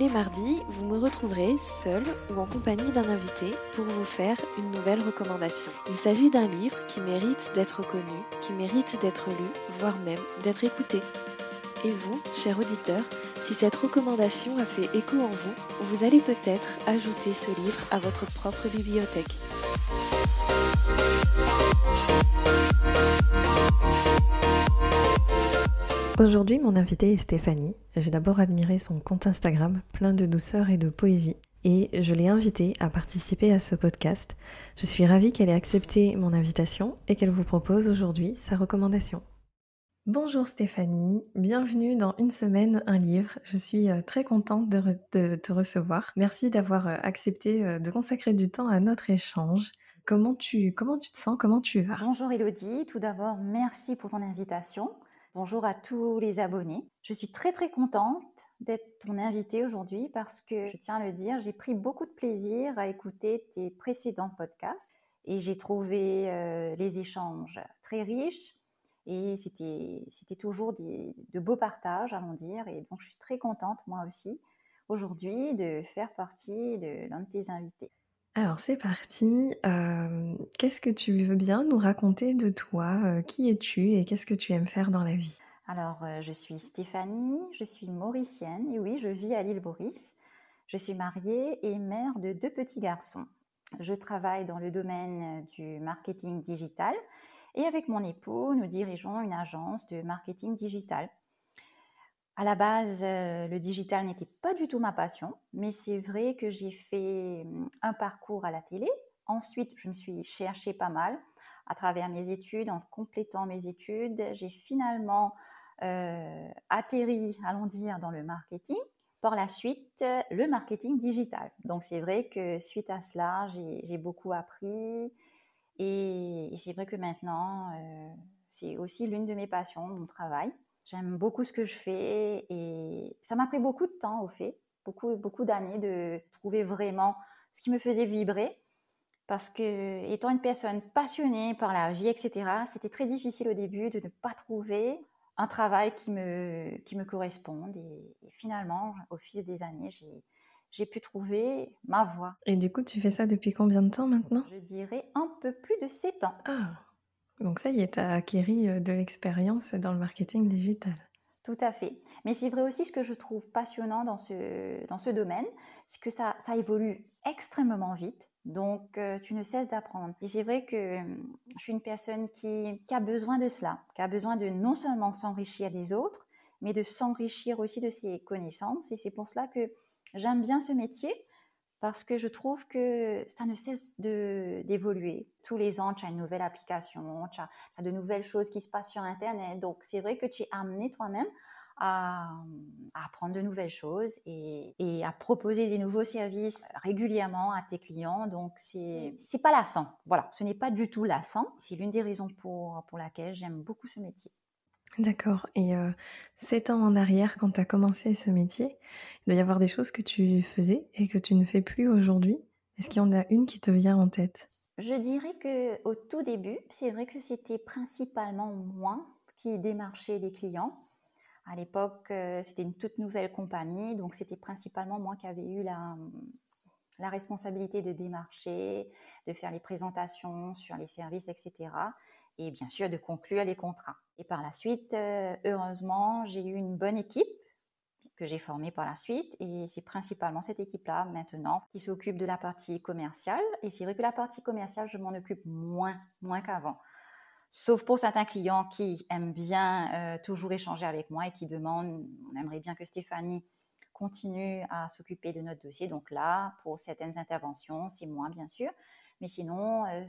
Les mardis, vous me retrouverez seul ou en compagnie d'un invité pour vous faire une nouvelle recommandation. Il s'agit d'un livre qui mérite d'être connu, qui mérite d'être lu, voire même d'être écouté. Et vous, cher auditeur, si cette recommandation a fait écho en vous, vous allez peut-être ajouter ce livre à votre propre bibliothèque. Aujourd'hui, mon invité est Stéphanie. J'ai d'abord admiré son compte Instagram, plein de douceur et de poésie. Et je l'ai invitée à participer à ce podcast. Je suis ravie qu'elle ait accepté mon invitation et qu'elle vous propose aujourd'hui sa recommandation. Bonjour Stéphanie, bienvenue dans Une semaine, un livre. Je suis euh, très contente de, te recevoir. Merci d'avoir euh, accepté euh, de consacrer du temps à notre échange. Comment tu, comment tu te sens? Comment tu vas? Bonjour Elodie, tout d'abord merci pour ton invitation. Bonjour à tous les abonnés. Je suis très très contente d'être ton invitée aujourd'hui parce que, je tiens à le dire, j'ai pris beaucoup de plaisir à écouter tes précédents podcasts et j'ai trouvé euh, les échanges très riches et c'était, toujours de beaux partages, allons dire. Et donc, je suis très contente, moi aussi, aujourd'hui, de faire partie de l'un de tes invités. Alors c'est parti. Euh, qu'est-ce que tu veux bien nous raconter de toi? Euh, Qui es-tu et qu'est-ce que tu aimes faire dans la vie? Alors euh, je suis Stéphanie, je suis mauricienne et oui, je vis à l'île Maurice. Je suis mariée et mère de deux petits garçons. Je travaille dans le domaine du marketing digital et avec mon époux, nous dirigeons une agence de marketing digital. À la base, euh, le digital n'était pas du tout ma passion, mais c'est vrai que j'ai fait hum, un parcours à la télé. Ensuite, je me suis cherchée pas mal à travers mes études. En complétant mes études, j'ai finalement euh, atterri, allons dire, dans le marketing. Par la suite, le marketing digital. Donc c'est vrai que suite à cela, j'ai beaucoup appris. Et, c'est vrai que maintenant, euh, c'est aussi l'une de mes passions, mon travail. J'aime beaucoup ce que je fais et ça m'a pris beaucoup de temps au fait, beaucoup, beaucoup d'années de trouver vraiment ce qui me faisait vibrer. Parce que, étant une personne passionnée par la vie, etc., c'était très difficile au début de ne pas trouver un travail qui me, qui me corresponde. Et, finalement, au fil des années, j'ai, j'ai pu trouver ma voie. Et du coup, tu fais ça depuis combien de temps maintenant? Je dirais un peu plus de 7 ans. Ah, donc ça y est, tu as acquéri euh, de l'expérience dans le marketing digital. Tout à fait. Mais c'est vrai aussi ce que je trouve passionnant dans ce, dans ce domaine, c'est que ça, ça évolue extrêmement vite. Donc, euh, tu ne cesses d'apprendre. Et c'est vrai que hum, je suis une personne qui, a besoin de cela, qui a besoin de non seulement s'enrichir des autres, mais de s'enrichir aussi de ses connaissances. Et c'est pour cela que j'aime bien ce métier parce que je trouve que ça ne cesse d'évoluer. Tous les ans, tu as une nouvelle application, tu as, de nouvelles choses qui se passent sur Internet. Donc, c'est vrai que tu es amené toi-même à, apprendre de nouvelles choses et, à proposer des nouveaux services régulièrement à tes clients. Donc, c'est n'est pas lassant. Voilà, ce n'est pas du tout lassant. C'est l'une des raisons pour, pour laquelle j'aime beaucoup ce métier. D'accord. Et euh, sept ans en arrière, quand tu as commencé ce métier, il doit y avoir des choses que tu faisais et que tu ne fais plus aujourd'hui. Est-ce qu'il y en a une qui te vient en tête? Je dirais que au tout début, c'est vrai que c'était principalement moi qui démarchais les clients. À l'époque, euh, c'était une toute nouvelle compagnie, donc c'était principalement moi qui avais eu la, la responsabilité de démarcher, de faire les présentations sur les services, etc et bien sûr de conclure les contrats. Et par la suite, euh, heureusement, j'ai eu une bonne équipe que j'ai formée par la suite et c'est principalement cette équipe-là maintenant qui s'occupe de la partie commerciale et c'est vrai que la partie commerciale, je m'en occupe moins, moins qu'avant. Sauf pour certains clients qui aiment bien euh, toujours échanger avec moi et qui demandent, on aimerait bien que Stéphanie continue à s'occuper de notre dossier. Donc là, pour certaines interventions, c'est moins bien sûr. Mais sinon, euh,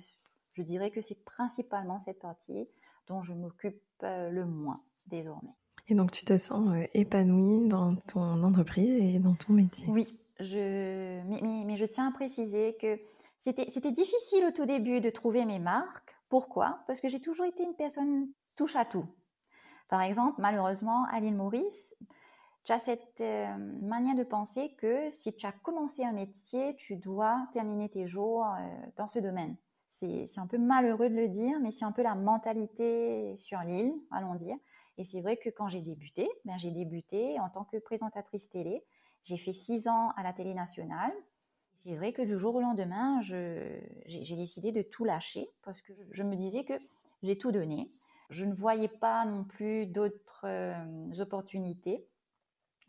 je dirais que c'est principalement cette partie dont je m'occupe euh, le moins désormais. Et donc tu te sens euh, épanouie dans ton entreprise et dans ton métier? Oui, je, mais, je tiens à préciser que c'était difficile au tout début de trouver mes marques. Pourquoi? Parce que j'ai toujours été une personne touche à tout. Par exemple, malheureusement, à l'île Maurice, tu as cette euh, manière de penser que si tu as commencé un métier, tu dois terminer tes jours euh, dans ce domaine. C'est un peu malheureux de le dire, mais c'est un peu la mentalité sur l'île, allons dire. Et c'est vrai que quand j'ai débuté, ben j'ai débuté en tant que présentatrice télé. J'ai fait six ans à la télé nationale. C'est vrai que du jour au lendemain, j'ai décidé de tout lâcher parce que je, me disais que j'ai tout donné. Je ne voyais pas non plus d'autres euh, opportunités.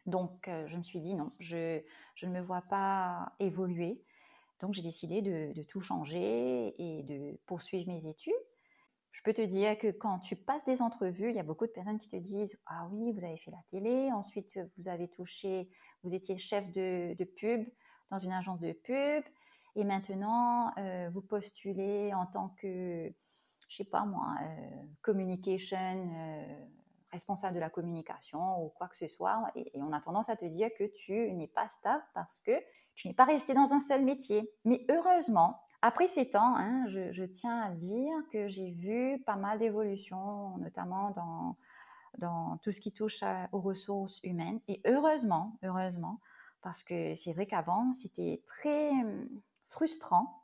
Donc, euh, je me suis dit non, je, je, ne me vois pas évoluer. Donc, j'ai décidé de, tout changer et de poursuivre mes études. Je peux te dire que quand tu passes des entrevues, il y a beaucoup de personnes qui te disent Ah oui, vous avez fait la télé, ensuite vous avez touché, vous étiez chef de, pub dans une agence de pub, et maintenant euh, vous postulez en tant que, je sais pas moi, euh, communication, euh, responsable de la communication ou quoi que ce soit, et, et on a tendance à te dire que tu n'es pas stable parce que tu n'es pas resté dans un seul métier. Mais heureusement, après ces temps, hein, je, tiens à dire que j'ai vu pas mal d'évolutions, notamment dans, dans tout ce qui touche aux ressources humaines. Et heureusement, heureusement, parce que c'est vrai qu'avant, c'était très hum, frustrant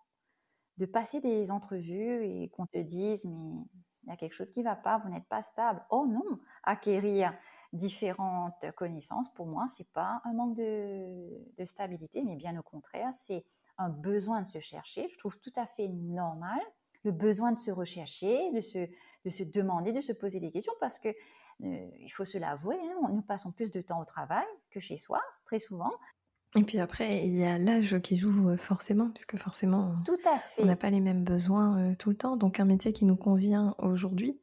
de passer des entrevues et qu'on te dise, mais il y a quelque chose qui ne va pas, vous n'êtes pas stable. Oh non, acquérir différentes connaissances, pour moi, c'est pas un manque de, de stabilité, mais bien au contraire, c'est un besoin de se chercher. Je trouve tout à fait normal le besoin de se rechercher, de se, de se demander, de se poser des questions parce que euh, il faut se l'avouer, hein, nous passons plus de temps au travail que chez soi, très souvent. Et puis après, il y a l'âge qui joue euh, forcément, puisque forcément, tout à fait. on n'a pas les mêmes besoins euh, tout le temps. Donc un métier qui nous convient aujourd'hui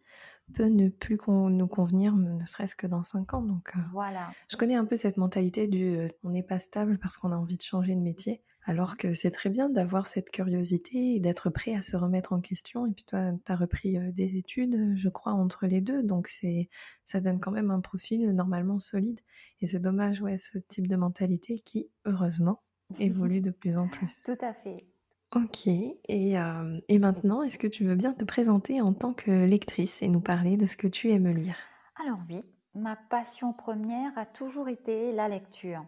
peut ne plus nous convenir, ne serait-ce que dans cinq ans. Donc voilà. Je connais un peu cette mentalité du on n'est pas stable parce qu'on a envie de changer de métier. Alors que c'est très bien d'avoir cette curiosité et d'être prêt à se remettre en question. Et puis toi, tu as repris euh, des études, je crois, entre les deux. Donc c'est, ça donne quand même un profil normalement solide. Et c'est dommage, ouais, ce type de mentalité qui, heureusement, évolue de plus en plus. Tout à fait. Ok. Et, euh, et maintenant, est-ce que tu veux bien te présenter en tant que lectrice et nous parler de ce que tu aimes lire? Alors oui, ma passion première a toujours été la lecture.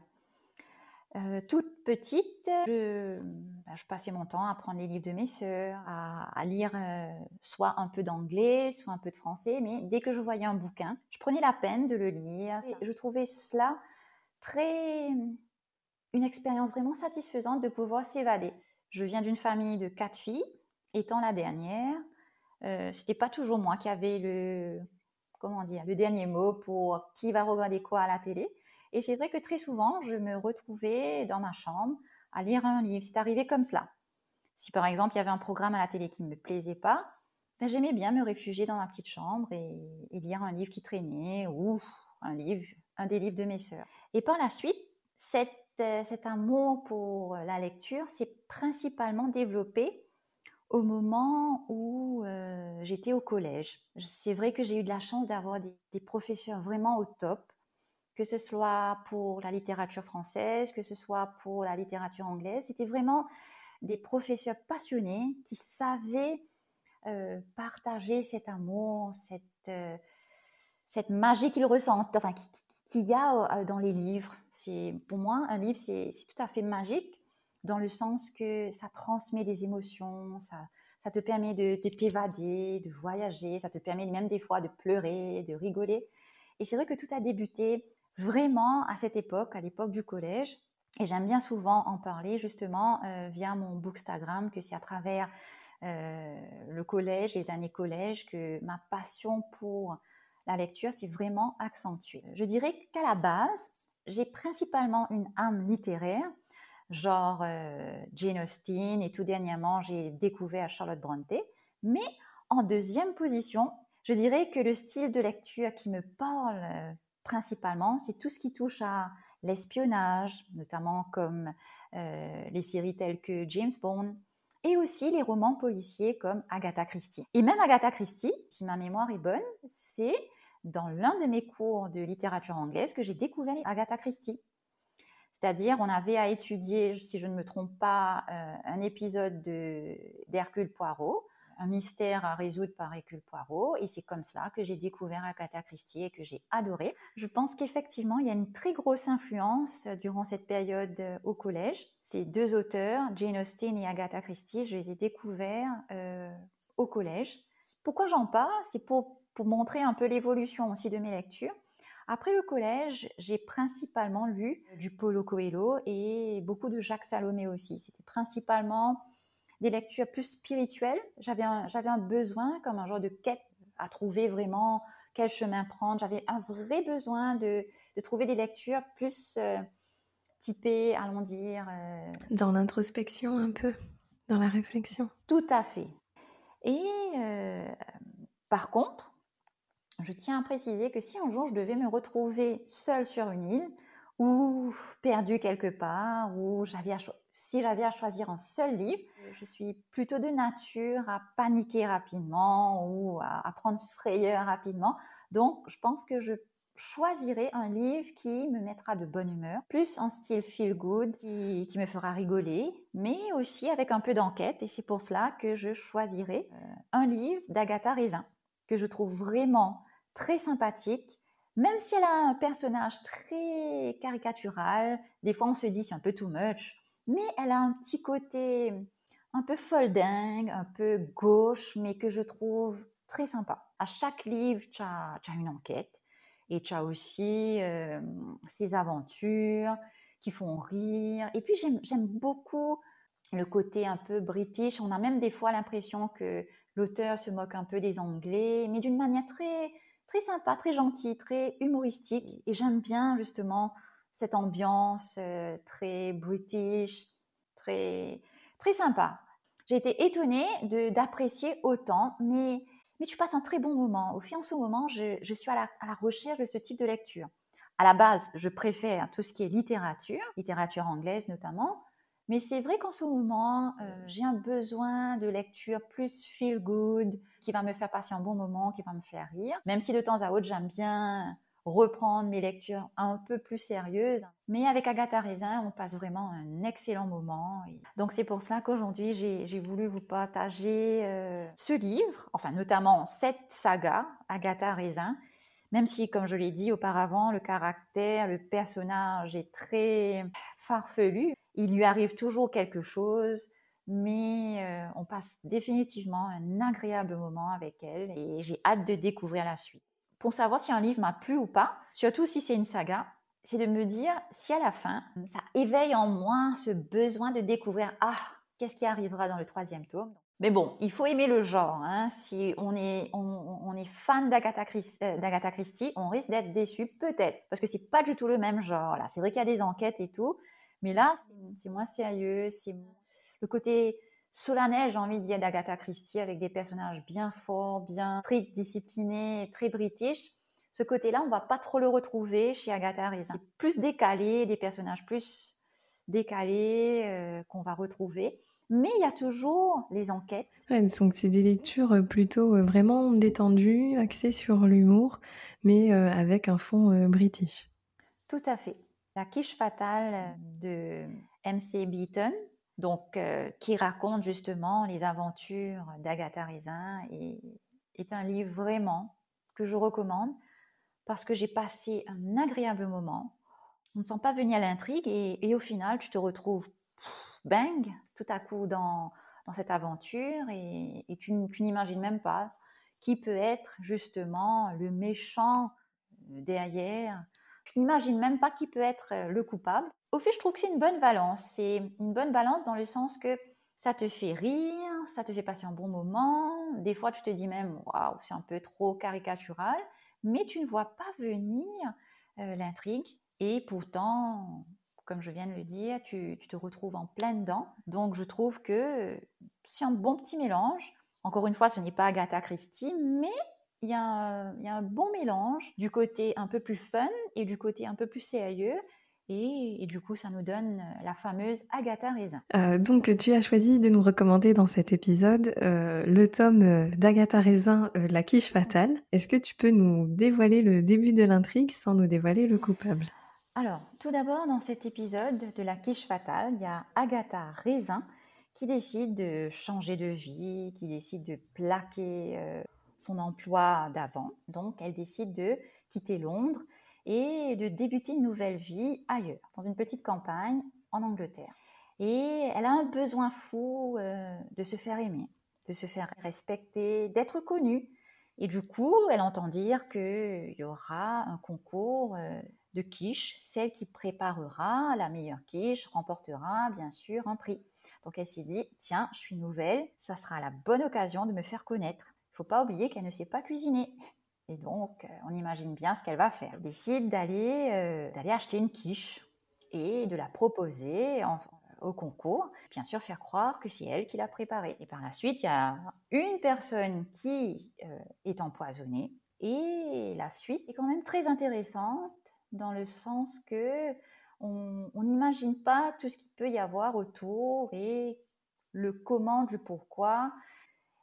Euh, toute petite, je, bah, je, passais mon temps à prendre les livres de mes sœurs, à, lire euh, soit un peu d'anglais, soit un peu de français, mais dès que je voyais un bouquin, je prenais la peine de le lire. je trouvais cela très une expérience vraiment satisfaisante de pouvoir s'évader. Je viens d'une famille de quatre filles, étant la dernière. Euh, C'était pas toujours moi qui avais le comment dire le dernier mot pour qui va regarder quoi à la télé. Et c'est vrai que très souvent, je me retrouvais dans ma chambre à lire un livre. C'est arrivé comme cela. Si par exemple, il y avait un programme à la télé qui ne me plaisait pas, ben, j'aimais bien me réfugier dans ma petite chambre et, lire un livre qui traînait ou un livre, un des livres de mes sœurs. Et par la suite, euh, cet amour pour la lecture s'est principalement développé au moment où euh, j'étais au collège. C'est vrai que j'ai eu de la chance d'avoir des, professeurs vraiment au top que ce soit pour la littérature française, que ce soit pour la littérature anglaise. C'était vraiment des professeurs passionnés qui savaient euh, partager cet amour, cette, euh, cette magie qu'ils ressentent, enfin, qu'il y a dans les livres. C'est, pour moi, un livre, c'est, tout à fait magique dans le sens que ça transmet des émotions, ça, te permet de, de t'évader, de voyager, ça te permet même des fois de pleurer, de rigoler. Et c'est vrai que tout a débuté vraiment à cette époque, à l'époque du collège. Et j'aime bien souvent en parler justement euh, via mon bookstagram, que c'est à travers euh, le collège, les années collège, que ma passion pour la lecture s'est vraiment accentuée. Je dirais qu'à la base, j'ai principalement une âme littéraire, genre euh, Jane Austen, et tout dernièrement, j'ai découvert Charlotte Brontë. Mais en deuxième position, je dirais que le style de lecture qui me parle principalement, c'est tout ce qui touche à l'espionnage, notamment comme euh, les séries telles que James Bond, et aussi les romans policiers comme Agatha Christie. Et même Agatha Christie, si ma mémoire est bonne, c'est dans l'un de mes cours de littérature anglaise que j'ai découvert Agatha Christie. C'est-à-dire, on avait à étudier, si je ne me trompe pas, un épisode d'Hercule Poirot un mystère à résoudre par Hercule Poirot. Et c'est comme cela que j'ai découvert Agatha Christie et que j'ai adoré. Je pense qu'effectivement, il y a une très grosse influence durant cette période euh, au collège. Ces deux auteurs, Jane Austen et Agatha Christie, je les ai découverts euh, au collège. Pourquoi j'en parle? C'est pour, pour montrer un peu l'évolution aussi de mes lectures. Après le collège, j'ai principalement lu du Paulo Coelho et beaucoup de Jacques Salomé aussi. C'était principalement des lectures plus spirituelles. J'avais un, j'avais un besoin, comme un genre de quête à trouver vraiment quel chemin prendre. J'avais un vrai besoin de, de trouver des lectures plus euh, typées, allons dire. Euh, dans l'introspection un peu, dans la réflexion. Tout à fait. Et euh, par contre, je tiens à préciser que si un jour je devais me retrouver seule sur une île, ou perdue quelque part, ou si j'avais à choisir un seul livre, je suis plutôt de nature à paniquer rapidement ou à, prendre frayeur rapidement. Donc, je pense que je choisirai un livre qui me mettra de bonne humeur, plus en style feel good, qui, me fera rigoler, mais aussi avec un peu d'enquête. Et c'est pour cela que je choisirai euh, un livre d'Agatha Raisin, que je trouve vraiment très sympathique, même si elle a un personnage très caricatural. Des fois, on se dit c'est un peu too much mais elle a un petit côté un peu folding, un peu gauche, mais que je trouve très sympa. À chaque livre, tu as, une enquête et tu as aussi euh, ses aventures qui font rire. Et puis j'aime beaucoup le côté un peu british. On a même des fois l'impression que l'auteur se moque un peu des Anglais, mais d'une manière très, très sympa, très gentille, très humoristique. Et j'aime bien justement cette ambiance euh, très british, très, très sympa. J'ai été étonnée d'apprécier autant, mais, mais tu passes un très bon moment. Au fil en ce moment, je, je suis à la, à la, recherche de ce type de lecture. À la base, je préfère tout ce qui est littérature, littérature anglaise notamment, mais c'est vrai qu'en ce moment, euh, j'ai un besoin de lecture plus feel good, qui va me faire passer un bon moment, qui va me faire rire. Même si de temps à autre, j'aime bien reprendre mes lectures un peu plus sérieuses. Mais avec Agatha Raisin, on passe vraiment un excellent moment. Donc c'est pour ça qu'aujourd'hui, j'ai voulu vous partager euh, ce livre, enfin notamment cette saga, Agatha Raisin. Même si, comme je l'ai dit auparavant, le caractère, le personnage est très farfelu, il lui arrive toujours quelque chose, mais euh, on passe définitivement un agréable moment avec elle et j'ai hâte de découvrir la suite pour savoir si un livre m'a plu ou pas, surtout si c'est une saga, c'est de me dire si à la fin, ça éveille en moi ce besoin de découvrir ah, qu'est-ce qui arrivera dans le troisième tome. Mais bon, il faut aimer le genre. Hein. Si on est, on, est fan d'Agatha Christie, euh, on risque d'être déçu, peut-être, parce que c'est pas du tout le même genre. Là, c'est vrai qu'il y a des enquêtes et tout, mais là, c'est moins sérieux. C'est le côté solennel, j'ai envie de dire, d'Agatha Christie, avec des personnages bien forts, bien très disciplinés, très british. Ce côté-là, on va pas trop le retrouver chez Agatha Christie. C'est plus décalé, des personnages plus décalés euh, qu'on va retrouver. Mais il y a toujours les enquêtes. donc c'est des lectures euh, plutôt euh, vraiment détendues, axées sur l'humour, mais avec un fond british. Tout à fait. La quiche fatale de MC Beaton, donc euh, qui raconte justement les aventures d'Agatha Raisin et est un livre vraiment que je recommande parce que j'ai passé un agréable moment. On ne sent pas venir à l'intrigue et, au final tu te retrouves bang tout à coup dans, cette aventure et, tu, n'imagines même pas qui peut être justement le méchant derrière. Tu n'imagines même pas qui peut être le coupable. Au fait, je trouve que c'est une bonne balance. C'est une bonne balance dans le sens que ça te fait rire, ça te fait passer un bon moment. Des fois, tu te dis même, waouh, c'est un peu trop caricatural, mais tu ne vois pas venir euh, l'intrigue. Et pourtant, comme je viens de le dire, tu, te retrouves en plein dedans. Donc, je trouve que c'est un bon petit mélange. Encore une fois, ce n'est pas Agatha Christie, mais il y, a un, bon mélange du côté un peu plus fun et du côté un peu plus sérieux. Et, du coup, ça nous donne euh, la fameuse Agatha Raisin. Euh, donc, tu as choisi de nous recommander dans cet épisode euh, le tome d'Agatha Raisin, La quiche fatale. Est-ce que tu peux nous dévoiler le début de l'intrigue sans nous dévoiler le coupable? Alors, tout d'abord, dans cet épisode de la quiche fatale, il y a Agatha Raisin qui décide de changer de vie, qui décide de plaquer euh, son emploi d'avant. Donc, elle décide de quitter Londres et de débuter une nouvelle vie ailleurs, dans une petite campagne en Angleterre. Et elle a un besoin fou euh, de se faire aimer, de se faire respecter, d'être connue. Et du coup, elle entend dire qu'il y aura un concours euh, de quiche. Celle qui préparera la meilleure quiche remportera bien sûr un prix. Donc elle s'est dit, tiens, je suis nouvelle, ça sera la bonne occasion de me faire connaître. Faut pas oublier qu'elle ne sait pas cuisiner. Et donc, euh, on imagine bien ce qu'elle va faire. Elle décide d'aller d'aller acheter une quiche et de la proposer au concours, bien sûr faire croire que c'est elle qui l'a préparé. Et par la suite, il y a une personne qui euh, est empoisonnée. Et la suite est quand même très intéressante dans le sens que on n'imagine pas tout ce qu'il peut y avoir autour et le comment du pourquoi.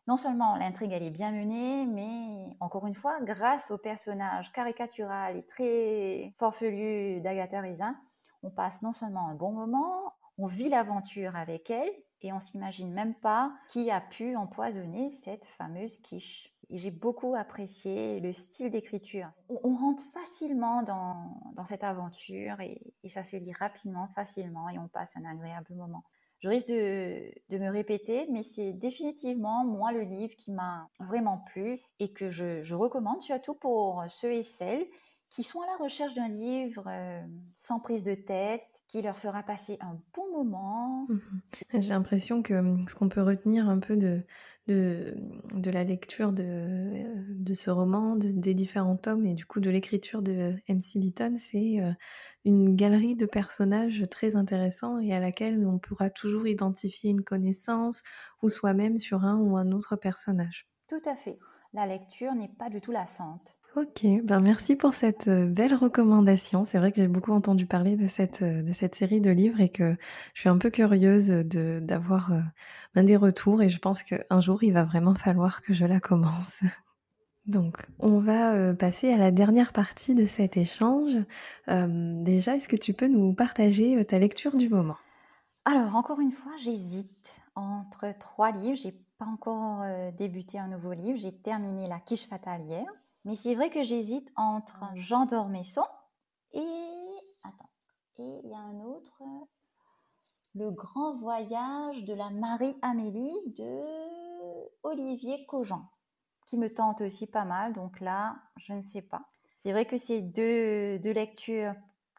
Non seulement l'intrigue elle est bien menée, mais encore une fois, grâce au personnage caricatural et très forfelu d'Agatha Rizin, on passe non seulement un bon moment, on vit l'aventure avec elle et on s'imagine même pas qui a pu empoisonner cette fameuse quiche. Et j'ai beaucoup apprécié le style d'écriture. On, rentre facilement dans, cette aventure et, ça se lit rapidement, facilement et on passe un agréable moment. Je risque de, me répéter, mais c'est définitivement moi le livre qui m'a vraiment plu et que je, recommande surtout pour ceux et celles qui sont à la recherche d'un livre euh, sans prise de tête, qui leur fera passer un bon moment. Mhm. J'ai l'impression que hum, ce qu'on peut retenir un peu de, de, de la lecture de, de ce roman, des différents tomes et du coup de l'écriture de MC Beaton, c'est euh, une galerie de personnages très intéressants et à laquelle on pourra toujours identifier une connaissance ou soi-même sur un ou un autre personnage. Tout à fait. La lecture n'est pas du tout lassante. Ok, ben merci pour cette euh, belle recommandation. C'est vrai que j'ai beaucoup entendu parler de cette, euh, de cette série de livres et que je suis un peu curieuse d'avoir euh, ben, des retours et je pense qu'un jour il va vraiment falloir que je la commence. Donc, on va passer à la dernière partie de cet échange. déjà, est-ce que tu peux nous partager ta lecture du moment? Alors, encore une fois, j'hésite entre trois livres. J'ai pas encore débuté un nouveau livre. J'ai terminé La quiche fatale hier. Mais c'est vrai que j'hésite entre Jean d'Ormesson et. Attends. Et il y a un autre. Le grand voyage de la Marie-Amélie de Olivier Cogent, qui me tente aussi pas mal. Donc là, je ne sais pas. C'est vrai que c'est deux, deux lectures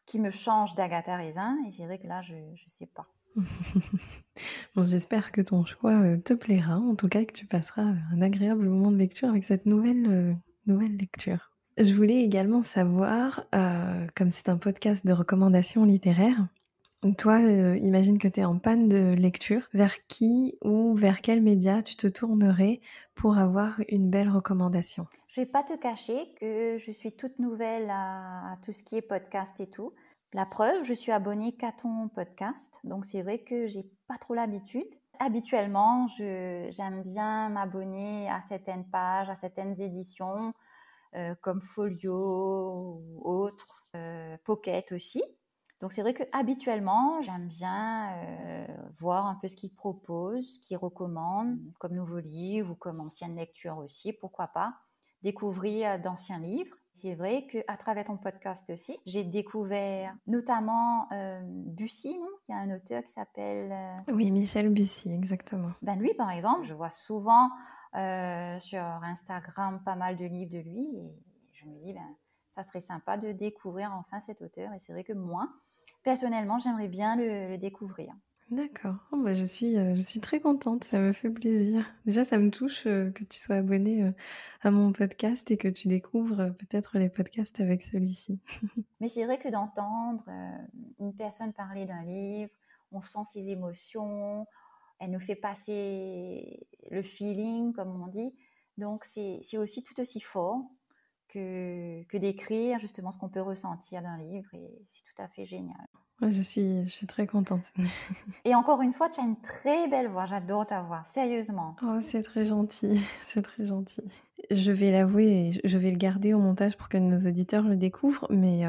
qui me changent d'Agatha Raisin. Et c'est vrai que là, je ne sais pas. bon, j'espère que ton choix euh, te plaira. En tout cas, que tu passeras un agréable moment de lecture avec cette nouvelle euh, nouvelle lecture. Je voulais également savoir, euh, comme c'est un podcast de recommandations littéraires, toi, euh, imagine que tu es en panne de lecture, vers qui ou vers quel média tu te tournerais pour avoir une belle recommandation? Je vais pas te cacher que je suis toute nouvelle à, tout ce qui est podcast et tout. La preuve, je suis abonnée qu'à ton podcast, donc c'est vrai que j'ai pas trop l'habitude. Habituellement, j'aime bien m'abonner à certaines pages, à certaines éditions, euh, comme Folio ou autres, euh, Pocket aussi. Donc c'est vrai que habituellement, j'aime bien euh, voir un peu ce qu'ils proposent, ce qu'ils recommandent, comme nouveaux livres ou comme anciennes lectures aussi, pourquoi pas, découvrir d'anciens livres. C'est vrai qu'à travers ton podcast aussi, j'ai découvert notamment euh, Bussy, non? Il y a un auteur qui s'appelle... Euh, oui, Michel Bussy, exactement. Ben lui, par exemple, je vois souvent euh, sur Instagram pas mal de livres de lui et je me dis, ben, ça serait sympa de découvrir enfin cet auteur. Et c'est vrai que moi, personnellement, j'aimerais bien le découvrir. D'accord. Oh, bah, je suis, euh, je suis très contente, ça me fait plaisir. Déjà, ça me touche, euh, que tu sois abonné euh, à mon podcast et que tu découvres, peut-être les podcasts avec celui-ci. Mais c'est vrai que d'entendre, une personne parler d'un livre, on sent ses émotions, elle nous fait passer le feeling, comme on dit. Donc c'est aussi tout aussi fort que que d'écrire justement ce qu'on peut ressentir d'un livre et c'est tout à fait génial je suis, je suis très contente. Et encore une fois, tu as une très belle voix. J'adore ta voix, sérieusement. Oh, c'est très gentil, c'est très gentil. Je vais l'avouer je vais le garder au montage pour que nos auditeurs le découvrent, mais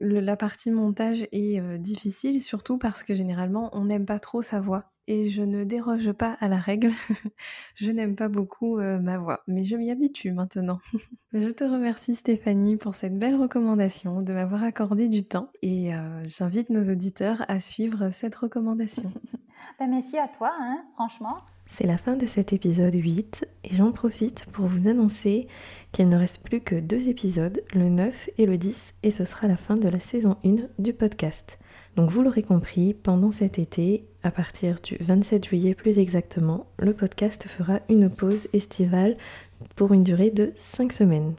la partie montage est difficile, surtout parce que généralement on n'aime pas trop sa voix et je ne déroge pas à la règle. je n'aime pas beaucoup ma voix, mais je m'y habitue maintenant. je te remercie Stéphanie pour cette belle recommandation, de m'avoir accordé du temps et j'invite nos auditeurs à suivre cette recommandation. ben, merci à toi, hein, franchement. C'est la fin de cet épisode 8 et j'en profite pour vous annoncer qu'il ne reste plus que deux épisodes, le 9 et le 10, et ce sera la fin de la saison 1 du podcast. Donc vous l'aurez compris, pendant cet été, à partir du 27 juillet plus exactement, le podcast fera une pause estivale pour une durée de 5 semaines.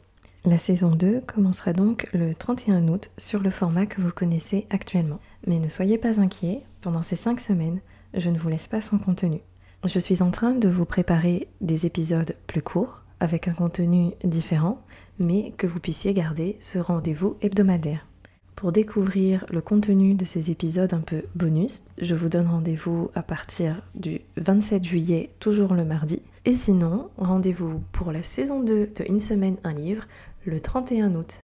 La saison 2 commencera donc le 31 août sur le format que vous connaissez actuellement. Mais ne soyez pas inquiets, pendant ces 5 semaines, je ne vous laisse pas sans contenu. Je suis en train de vous préparer des épisodes plus courts, avec un contenu différent, mais que vous puissiez garder ce rendez-vous hebdomadaire. Pour découvrir le contenu de ces épisodes un peu bonus, je vous donne rendez-vous à partir du 27 juillet, toujours le mardi. Et sinon, rendez-vous pour la saison 2 de Une semaine, un livre, le 31 août.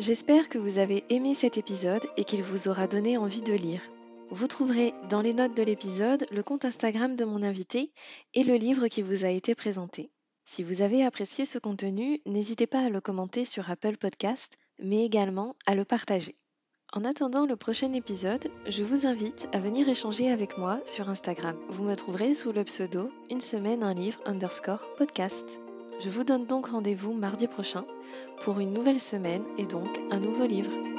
J'espère que vous avez aimé cet épisode et qu'il vous aura donné envie de lire. Vous trouverez dans les notes de l'épisode le compte Instagram de mon invité et le livre qui vous a été présenté. Si vous avez apprécié ce contenu, n'hésitez pas à le commenter sur Apple Podcast, mais également à le partager. En attendant le prochain épisode, je vous invite à venir échanger avec moi sur Instagram. Vous me trouverez sous le pseudo une semaine un livre underscore podcast. Je vous donne donc rendez-vous mardi prochain pour une nouvelle semaine et donc un nouveau livre.